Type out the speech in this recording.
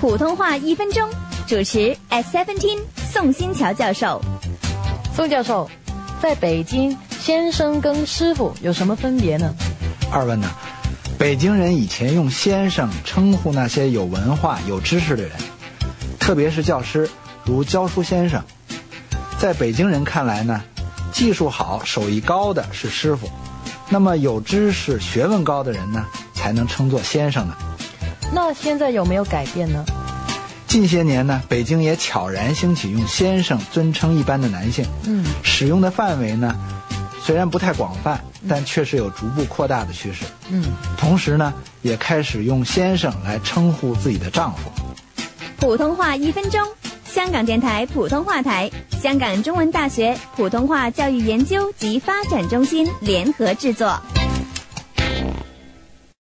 普通话一分钟，主持 S Seventeen 宋新桥教授。宋教授，在北京，先生跟师傅有什么分别呢？二问呢？北京人以前用先生称呼那些有文化、有知识的人，特别是教师，如教书先生。在北京人看来呢，技术好、手艺高的是师傅，那么有知识、学问高的人呢，才能称作先生呢。那现在有没有改变呢？近些年呢，北京也悄然兴起用先生尊称一般的男性，嗯，使用的范围呢，虽然不太广泛，但确实有逐步扩大的趋势。嗯，同时呢，也开始用先生来称呼自己的丈夫。普通话一分钟，香港电台普通话台、香港中文大学普通话教育研究及发展中心联合制作。